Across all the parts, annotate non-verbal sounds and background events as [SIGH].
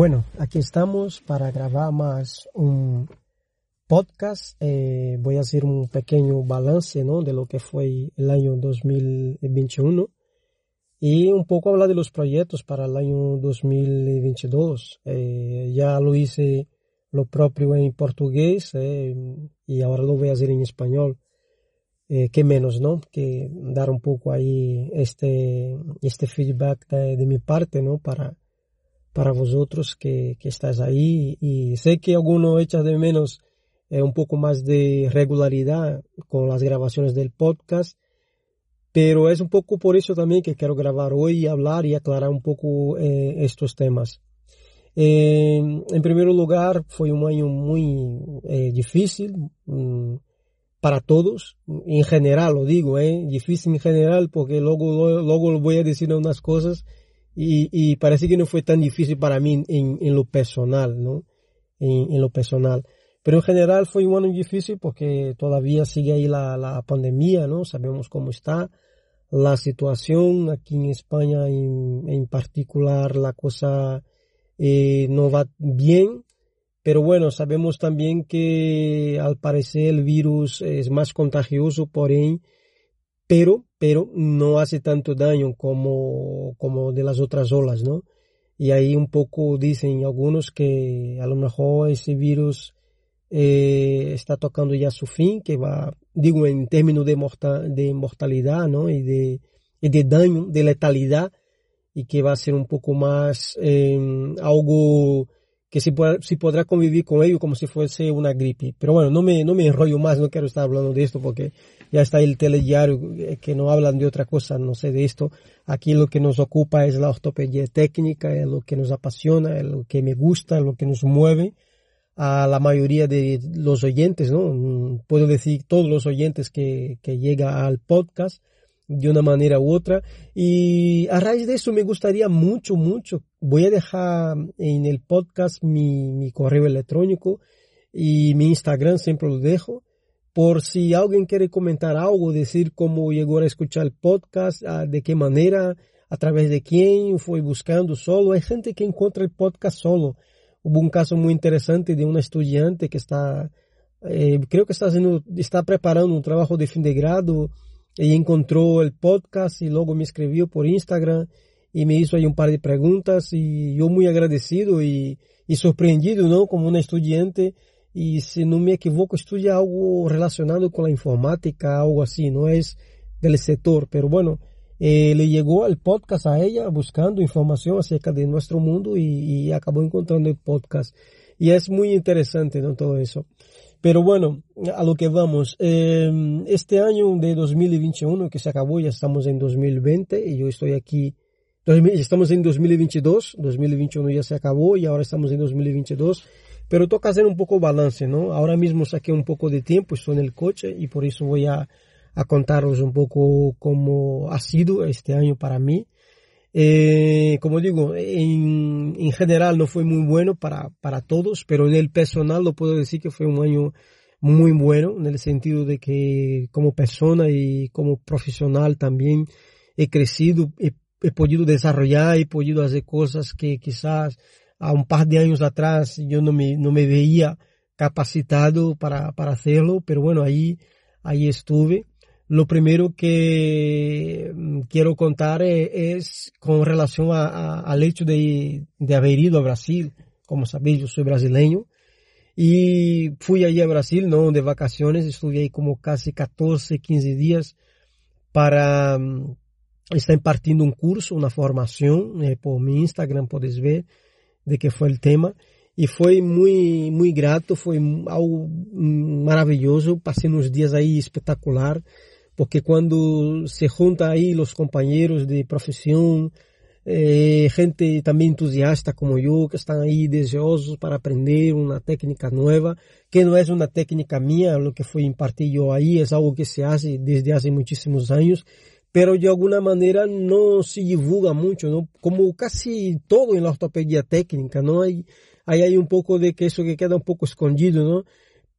Bueno, aquí estamos para grabar más un podcast. Eh, voy a hacer un pequeño balance ¿no? de lo que fue el año 2021 y un poco hablar de los proyectos para el año 2022. Eh, ya lo hice lo propio en portugués eh, y ahora lo voy a hacer en español. Eh, que menos, ¿no? Que dar un poco ahí este, este feedback de, de mi parte, ¿no? Para, para vosotros que, que estás ahí y sé que alguno echa de menos eh, un poco más de regularidad con las grabaciones del podcast, pero es un poco por eso también que quiero grabar hoy hablar y aclarar un poco eh, estos temas. Eh, en primer lugar, fue un año muy difícil mm, para todos, en general lo digo, difícil en general porque luego, luego voy a decir unas cosas y, y, parece que no fue tan difícil para mí en, en lo personal, ¿no? En, en, lo personal. Pero en general fue un año difícil porque todavía sigue ahí la, la pandemia, ¿no? Sabemos cómo está la situación aquí en España en, en particular, la cosa eh, no va bien. Pero bueno, sabemos también que al parecer el virus es más contagioso por ahí pero, pero no hace tanto daño como, como de las otras olas, ¿no? Y ahí un poco dicen algunos que a lo mejor ese virus eh, está tocando ya su fin, que va, digo, en términos de, mortal, de mortalidad, ¿no? Y de, y de daño, de letalidad, y que va a ser un poco más eh, algo que se podrá convivir con ello como si fuese una gripe. Pero bueno, no me, no me enrollo más, no quiero estar hablando de esto porque ya está el telediario eh, que no hablan de otra cosa, no sé de esto. Aquí lo que nos ocupa es la ortopedia técnica, es lo que nos apasiona, es lo que me gusta, es lo que nos mueve a la mayoría de los oyentes, ¿no? Mm, puedo decir todos los oyentes que, que llega al podcast de una manera u otra. Y a raíz de eso me gustaría mucho, mucho. Voy a dejar en el podcast mi, correo electrónico y mi Instagram, siempre lo dejo. Por si alguien quiere comentar algo, decir cómo llegó a escuchar el podcast, ah, de qué manera, a través de quién, fue buscando solo. Hay gente que encuentra el podcast solo. Hubo un caso muy interesante de una estudiante que está, eh, creo que está haciendo, está preparando un trabajo de fin de grado y encontró el podcast y luego me escribió por Instagram y me hizo ahí un par de preguntas y yo muy agradecido y, sorprendido, ¿no? Como una estudiante y si no me equivoco estudia algo relacionado con la informática, algo así, no es del sector, pero bueno, eh, le llegó el podcast a ella buscando información acerca de nuestro mundo y, y acabó encontrando el podcast. Y es muy interesante, ¿no? Todo eso. Pero bueno, a lo que vamos. Eh, este año de 2021 que se acabó, ya estamos en 2020 y yo estoy aquí. Estamos en 2022, 2021 ya se acabó y ahora estamos en 2022. Pero toca hacer un poco balance, ¿no? Ahora mismo saqué un poco de tiempo, estoy en el coche y por eso voy a, a contaros un poco cómo ha sido este año para mí. Eh, como digo, en, en, general no fue muy bueno para, para todos, pero en el personal lo puedo decir que fue un año muy bueno, en el sentido de que como persona y como profesional también he crecido, he, he podido desarrollar, he podido hacer cosas que quizás a un par de años atrás yo no me, no me veía capacitado para, para hacerlo, pero bueno, ahí, ahí estuve. Lo primero que mm, quiero contar e, es, con relación a, a, al hecho de, de, haber ido a Brasil. Como sabéis, yo soy brasileño. Y fui allí a Brasil, ¿no? De vacaciones. Estuve ahí como casi 14, 15 días para um, estar impartiendo un curso, una formación. Eh, por mi Instagram puedes ver. de qué fue el tema. Y fue muy, muy grato, fue algo maravilloso. Pasé unos días ahí espectacular, porque cuando se junta ahí los compañeros de profesión, eh, gente también entusiasta como yo, que están ahí deseosos para aprender una técnica nueva, que no es una técnica mía, lo que fue impartir yo ahí, es algo que se hace desde hace muchísimos años, pero de alguna manera no se divulga mucho, ¿no? Como casi todo en la ortopedia técnica, ¿no? Hay, hay, hay un poco de que eso que queda un poco escondido, ¿no?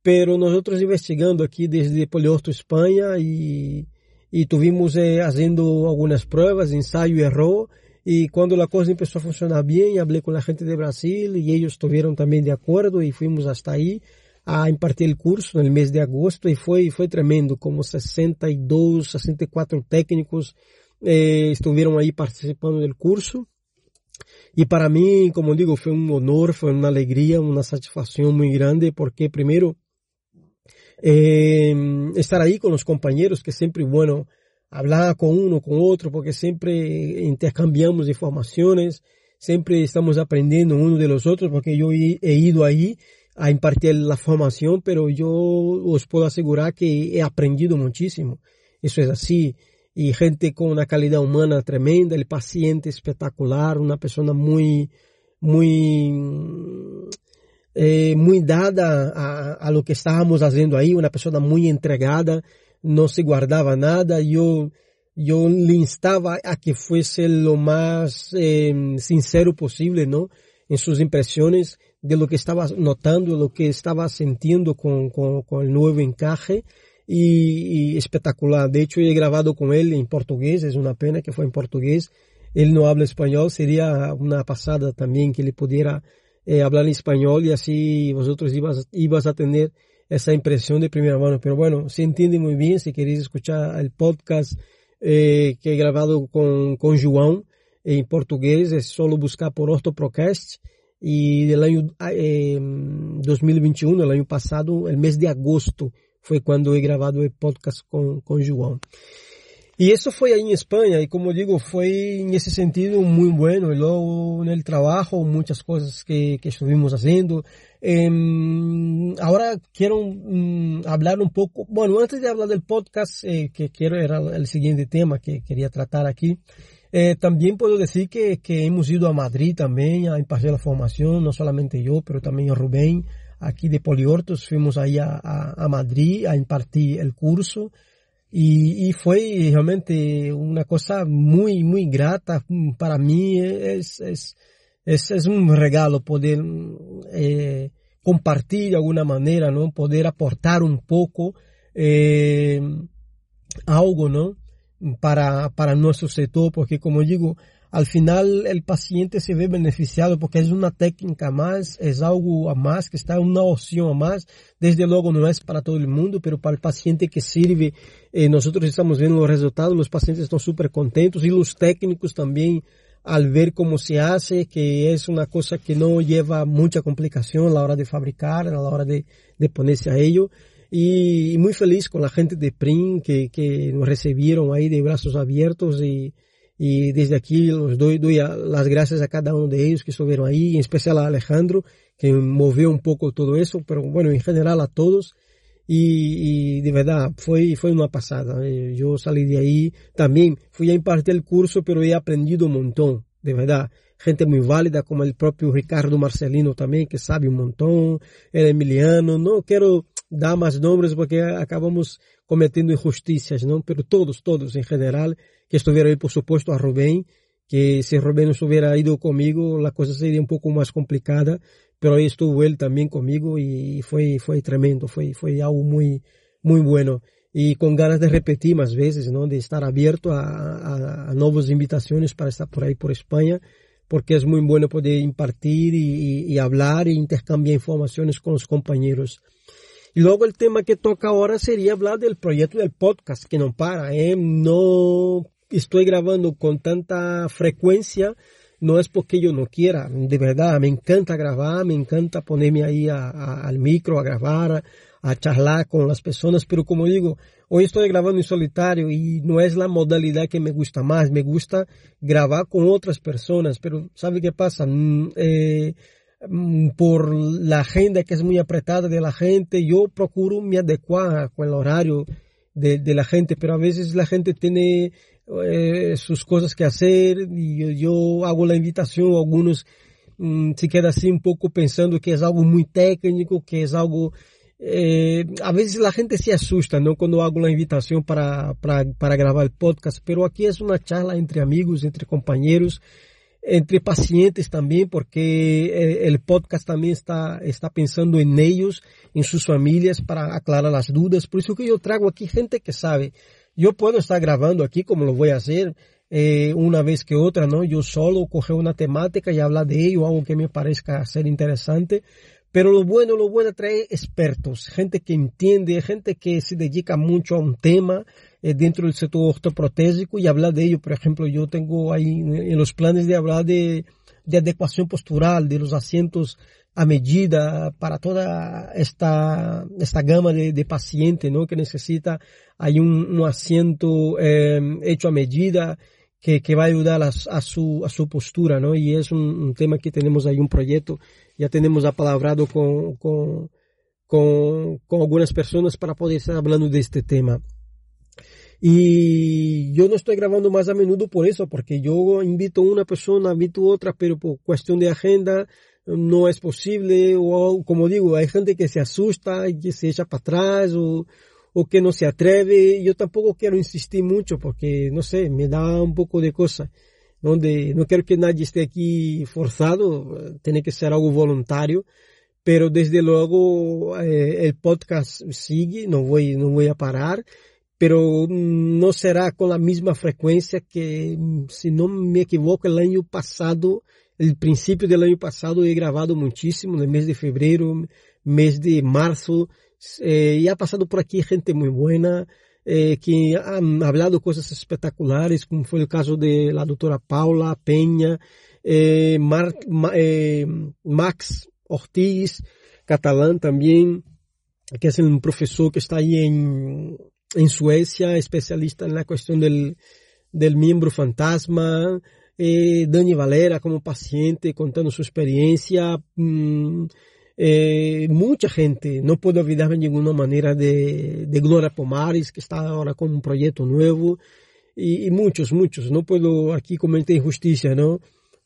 Pero nosotros investigando aquí desde Poliorto España y, y tuvimos eh, haciendo algunas pruebas, ensayo y error, y cuando la cosa empezó a funcionar bien, hablé con la gente de Brasil y ellos estuvieron también de acuerdo y fuimos hasta ahí a impartir el curso en el mes de agosto y fue, fue tremendo, como 62, 64 técnicos eh, estuvieron ahí participando del curso. Y para mí, como digo, fue un honor, fue una alegría, una satisfacción muy grande, porque primero, eh, estar ahí con los compañeros, que siempre, bueno, hablar con uno, con otro, porque siempre intercambiamos informaciones, siempre estamos aprendiendo uno de los otros, porque yo he, ido ahí a impartir la formación, pero yo os puedo asegurar que he aprendido muchísimo. Eso es así. Y gente con una calidad humana tremenda, el paciente espectacular, una persona muy, muy, eh, muy dada a, lo que estábamos haciendo ahí, una persona muy entregada, no se guardaba nada, yo, yo le instaba a que fuese lo más eh, sincero posible, ¿no? En sus impresiones de lo que estaba notando, lo que estaba sintiendo con, con, el nuevo encaje y, y, espectacular. De hecho, he grabado con él en portugués, es una pena que fue en portugués. Él no habla español, sería una pasada también que le pudiera eh, hablar en español y así vosotros ibas, ibas a tener esa impresión de primera mano. Pero bueno, se entiende muy bien si queréis escuchar el podcast eh, que he grabado con, con João en portugués, es solo buscar por Ortoprocast. Y del año eh, 2021, el año pasado, el mes de agosto, fue cuando he grabado el podcast con, con João. Y eso fue ahí en España y como digo, fue en ese sentido muy bueno. Y luego en el trabajo, muchas cosas que, que estuvimos haciendo. Eh, ahora quiero um, hablar un poco, bueno, antes de hablar del podcast, eh, que quiero era el siguiente tema que quería tratar aquí. Eh, también puedo decir que, que hemos ido a Madrid también a impartir la formación, no solamente yo, pero también a Rubén, aquí de Poliortos, fuimos ahí a, Madrid a impartir el curso. Y, y, fue realmente una cosa muy, muy grata para mí. Es, es, es, es un regalo poder eh, compartir de alguna manera, ¿no? Poder aportar un poco eh, algo, ¿no? Para, para nuestro sector, porque como digo, al final el paciente se ve beneficiado porque es una técnica más, es algo a más, que está una opción a más. Desde luego no es para todo el mundo, pero para el paciente que sirve, eh, nosotros estamos viendo los resultados, los pacientes están súper contentos y los técnicos también al ver cómo se hace, que es una cosa que no lleva mucha complicación a la hora de fabricar, a la hora de, de ponerse a ello. Y, muy feliz con la gente de PRIN que, que nos recibieron ahí de brazos abiertos y, y desde aquí los doy, doy las gracias a cada uno de ellos que estuvieron ahí, en especial a Alejandro, que movió un poco todo eso, pero bueno, en general a todos. Y, y de verdad, fue, fue una pasada. Eh, yo salí de ahí, también fui a impartir el curso, pero he aprendido un montón, de verdad. Gente muy válida, como el propio Ricardo Marcelino también, que sabe un montón, el Emiliano, no quiero dar más nombres porque acabamos cometiendo injusticias, ¿no? Pero todos, todos en general, que estuvieron ahí, por supuesto, a Rubén, que si Rubén no hubiera ido conmigo, la cosa sería un poco más complicada, pero ahí estuvo él también conmigo y fue, fue tremendo, fue, fue algo muy, muy bueno. Y con ganas de repetir más veces, ¿no? De estar abierto a, a, a nuevas invitaciones para estar por ahí por España, porque es muy bueno poder impartir y, y, y hablar e intercambiar informaciones con los compañeros. Y luego el tema que toca ahora sería hablar del proyecto del podcast, que no para, ¿eh? No estoy grabando con tanta frecuencia, no es porque yo no quiera, de verdad, me encanta grabar, me encanta ponerme ahí a, al micro a grabar, a charlar con las personas, pero como digo, hoy estoy grabando en solitario y no es la modalidad que me gusta más, me gusta grabar con otras personas, pero ¿sabe qué pasa? Mm, eh, por la agenda que es muy apretada de la gente, yo procuro me adecuar con el horario de, la gente, pero a veces la gente tiene eh, sus cosas que hacer y yo, hago la invitación, algunos mm, se queda así un poco pensando que es algo muy técnico, que es algo eh, a veces la gente se asusta, ¿no? Cuando hago la invitación para, para, para grabar el podcast, pero aquí es una charla entre amigos, entre compañeros, entre pacientes también, porque eh, el podcast también está, está pensando en ellos, en sus familias, para aclarar las dudas. Por eso que yo traigo aquí gente que sabe. Yo puedo estar grabando aquí como lo voy a hacer eh, una vez que otra, ¿no? Yo solo coger una temática y hablar de ello, algo que me parezca ser interesante, pero lo bueno, lo bueno es traer expertos, gente que entiende, gente que se dedica mucho a un tema eh, dentro del sector ortoprotésico y hablar de ello. Por ejemplo, yo tengo ahí en los planes de hablar de, de adecuación postural, de los asientos a medida para toda esta, esta gama de, de pacientes, ¿no? Que necesita, hay un, asiento eh, hecho a medida que, que va a ayudar a, su, a su postura, ¿no? Y es un, un, tema que tenemos ahí un proyecto, ya tenemos apalabrado con, con, con, con algunas personas para poder estar hablando de este tema. Y yo no estoy grabando más a menudo por eso, porque yo invito a una persona, invito a otra, pero por cuestión de agenda no es posible, o como digo, hay gente que se asusta y que se echa para atrás, o, o que no se atreve. Yo tampoco quiero insistir mucho porque, no sé, me da un poco de cosa. Donde no quiero que nadie esté aquí forzado, tiene que ser algo voluntario. Pero desde luego eh, el podcast sigue, no voy, no voy a parar, pero no será con la misma frecuencia que, si no me equivoco, el año pasado, el principio del año pasado he grabado muchísimo, en el mes de febrero, mes de marzo, eh, y ha pasado por aquí gente muy buena, eh, que han hablado cosas espectaculares, como fue el caso de la doctora Paula Peña, eh, Mar, eh, Max Ortiz, catalán también, que es un profesor que está ahí en, en Suecia, especialista en la cuestión del, del miembro fantasma, eh, Dani Valera como paciente contando su experiencia, mmm, eh, mucha gente, no puedo olvidarme de ninguna manera de, de Gloria Pomares, que está ahora con un proyecto nuevo, y, y muchos, muchos, no puedo aquí cometer injusticia, ¿no?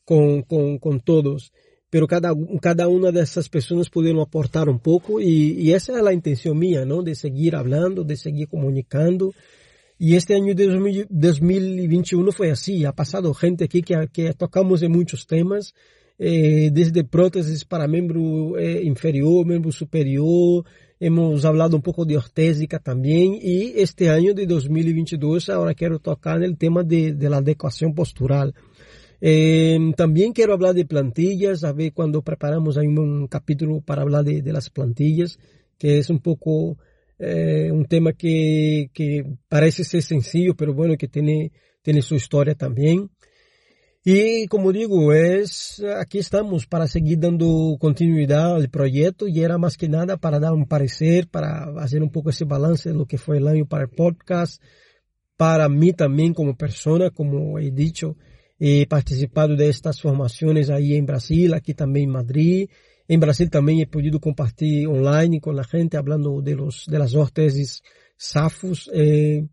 Con, con, con todos, pero cada, cada una de esas personas pudieron aportar un poco y, y esa es la intención mía, ¿no? De seguir hablando, de seguir comunicando. Y este año de 2021 fue así, ha pasado gente aquí que, que tocamos en muchos temas, eh, desde próteses para miembro eh, inferior, miembro superior, hemos hablado un poco de ortésica también y este año de 2022 ahora quiero tocar el tema de, de la adecuación postural. Eh, también quiero hablar de plantillas, a ver cuando preparamos ahí un capítulo para hablar de, de las plantillas, que es un poco eh, un tema que, que parece ser sencillo, pero bueno, que tiene, tiene su historia también. Y como digo, es, aquí estamos para seguir dando continuidad al proyecto y era más que nada para dar un parecer, para hacer un poco ese balance de lo que fue el año para el podcast, para mí también como persona, como he dicho, he participado de estas formaciones ahí en Brasil, aquí también en Madrid. En Brasil también he podido compartir online con la gente hablando de los, de las órtesis SAFOS. Eh,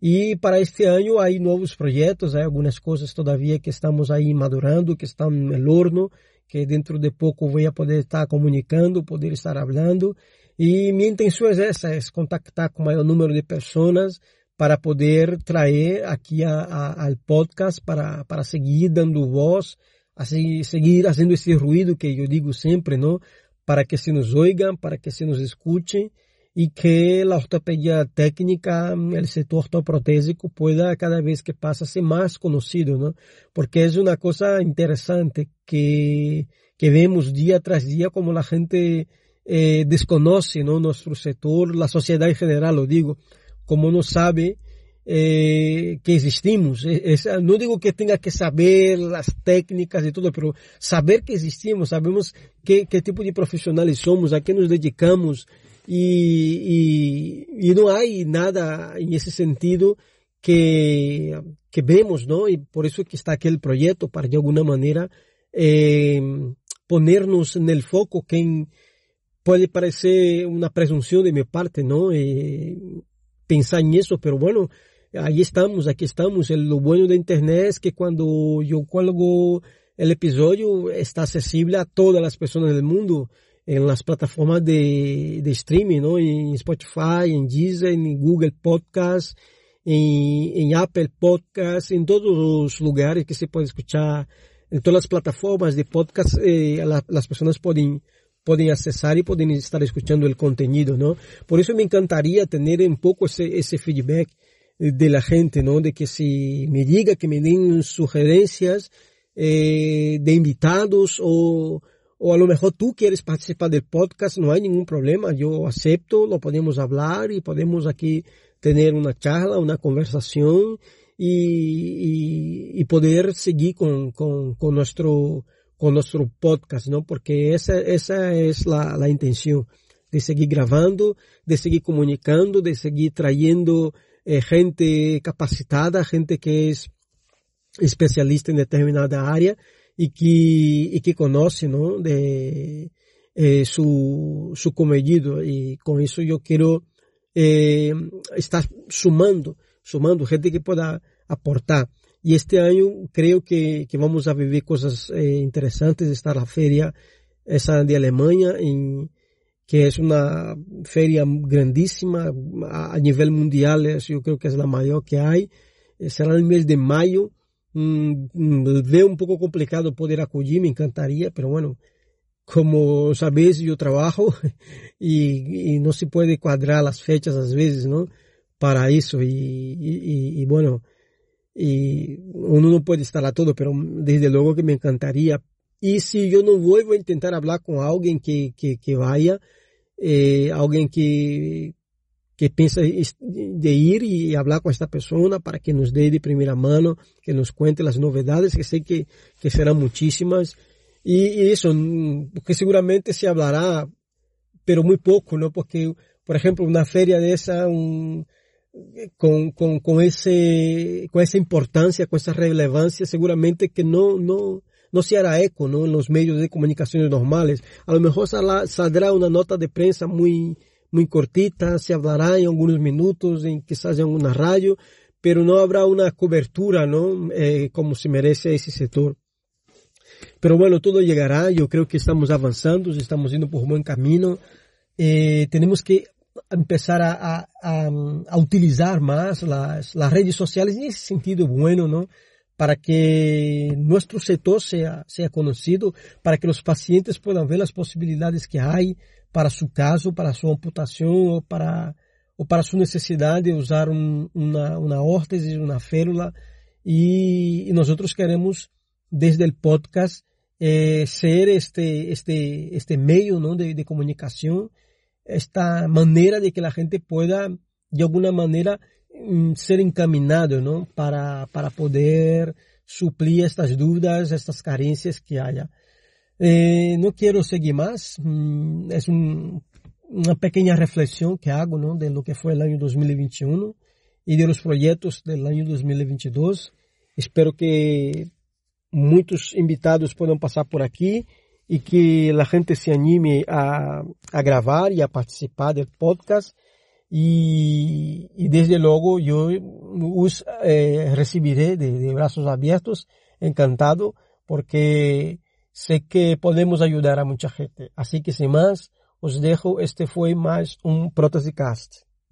y para este año hay nuevos proyectos, hay algunas cosas todavía que estamos ahí madurando, que están en el horno, que dentro de poco voy a poder estar comunicando, poder estar hablando. Y mi intención es esa, es contactar con mayor número de personas para poder traer aquí al podcast para, para seguir dando voz, así, seguir haciendo ese ruido que yo digo siempre, ¿no? Para que se nos oigan, para que se nos escuchen y que la ortopedia técnica, el sector ortoprotésico pueda cada vez que pasa ser más conocido, ¿no? Porque es una cosa interesante que, que vemos día tras día como la gente eh, desconoce, ¿no? Nuestro sector, la sociedad en general, lo digo, como no sabe eh, que existimos. Es, no digo que tenga que saber las técnicas y todo, pero saber que existimos, sabemos qué, tipo de profesionales somos, a qué nos dedicamos, y, no hay nada en ese sentido que, que vemos, ¿no? Y por eso que está aquel proyecto, para de alguna manera eh, ponernos en el foco que puede parecer una presunción de mi parte, ¿no? Eh, pensar en eso, pero bueno, ahí estamos, aquí estamos. lo bueno de Internet es que cuando yo cuelgo el episodio está accesible a todas las personas del mundo en las plataformas de, de streaming, ¿no? En Spotify, en Deezer, en Google Podcast, en, en Apple Podcast, en todos los lugares que se puede escuchar, en todas las plataformas de podcast, eh, la, las personas pueden pueden accesar y pueden estar escuchando el contenido, ¿no? Por eso me encantaría tener un poco ese, ese feedback de la gente, ¿no? De que si me diga, que me den sugerencias eh, de invitados o, o a lo mejor tú quieres participar del podcast, no hay ningún problema, yo acepto, lo podemos hablar y podemos aquí tener una charla, una conversación y, y, y poder seguir con, con, con, nuestro, con nuestro podcast, ¿no? Porque esa, esa es la, la intención de seguir grabando, de seguir comunicando, de seguir trayendo eh, gente capacitada, gente que es especialista en determinada área y que, y que conoce, ¿no? De eh, su, su comedido y con eso yo quiero eh, estar sumando, sumando gente que pueda aportar. Y este año creo que, vamos a vivir cosas eh, interesantes. Está la feria, esa de Alemania, que es una feria grandísima a, nivel mundial. Es, yo creo que es la mayor que hay. Eh, será el mes de mayo. Mm, mm, veo un poco complicado poder acudir, me encantaría, pero bueno, como sabéis, yo trabajo [LAUGHS] y, no se puede cuadrar las fechas a veces, ¿no? Para eso y, bueno, y uno no puede estar a todo, pero desde luego que me encantaría. Y si yo no voy, voy a intentar hablar con alguien que, que, vaya, eh, alguien que, que piensa de ir y hablar con esta persona para que nos dé de primera mano, que nos cuente las novedades, que sé que, que serán muchísimas y, eso, que seguramente se hablará, pero muy poco, ¿no? Porque, por ejemplo, una feria de esa, un, con, con, con, ese, con esa importancia, con esa relevancia, seguramente que no, no, no se hará eco, ¿no? En los medios de comunicaciones normales. A lo mejor saldrá una nota de prensa muy, muy cortita, se hablará en algunos minutos, en quizás en una radio, pero no habrá una cobertura, ¿no? Eh, como se merece ese sector. Pero bueno, todo llegará. Yo creo que estamos avanzando, estamos yendo por un buen camino. Eh, tenemos que empezar a, a, a, utilizar más las, las, redes sociales en ese sentido bueno, ¿no? Para que nuestro sector sea, sea conocido, para que los pacientes puedan ver las posibilidades que hay para su caso, para su amputación o para, o para su necesidad de usar un, una, una órtesis, una férula. Y, y nosotros queremos, desde el podcast, eh, ser este, este, este medio ¿no? de, de, comunicación, esta manera de que la gente pueda de alguna manera mm, ser encaminado ¿no? para, para poder suplir estas dudas, estas carencias que haya. Eh, no quiero seguir más, mm, es un, una pequeña reflexión que hago ¿no? de lo que fue el año 2021 y de los proyectos del año 2022. Espero que muitos invitados puedan passar por aqui e que a gente se anime a, a gravar e a participar do podcast. E desde logo eu os eh, receberei de, braços abertos, encantado, porque sei que podemos ajudar a muita gente. Assim que sem mais, os dejo, este foi mais um Protesicast.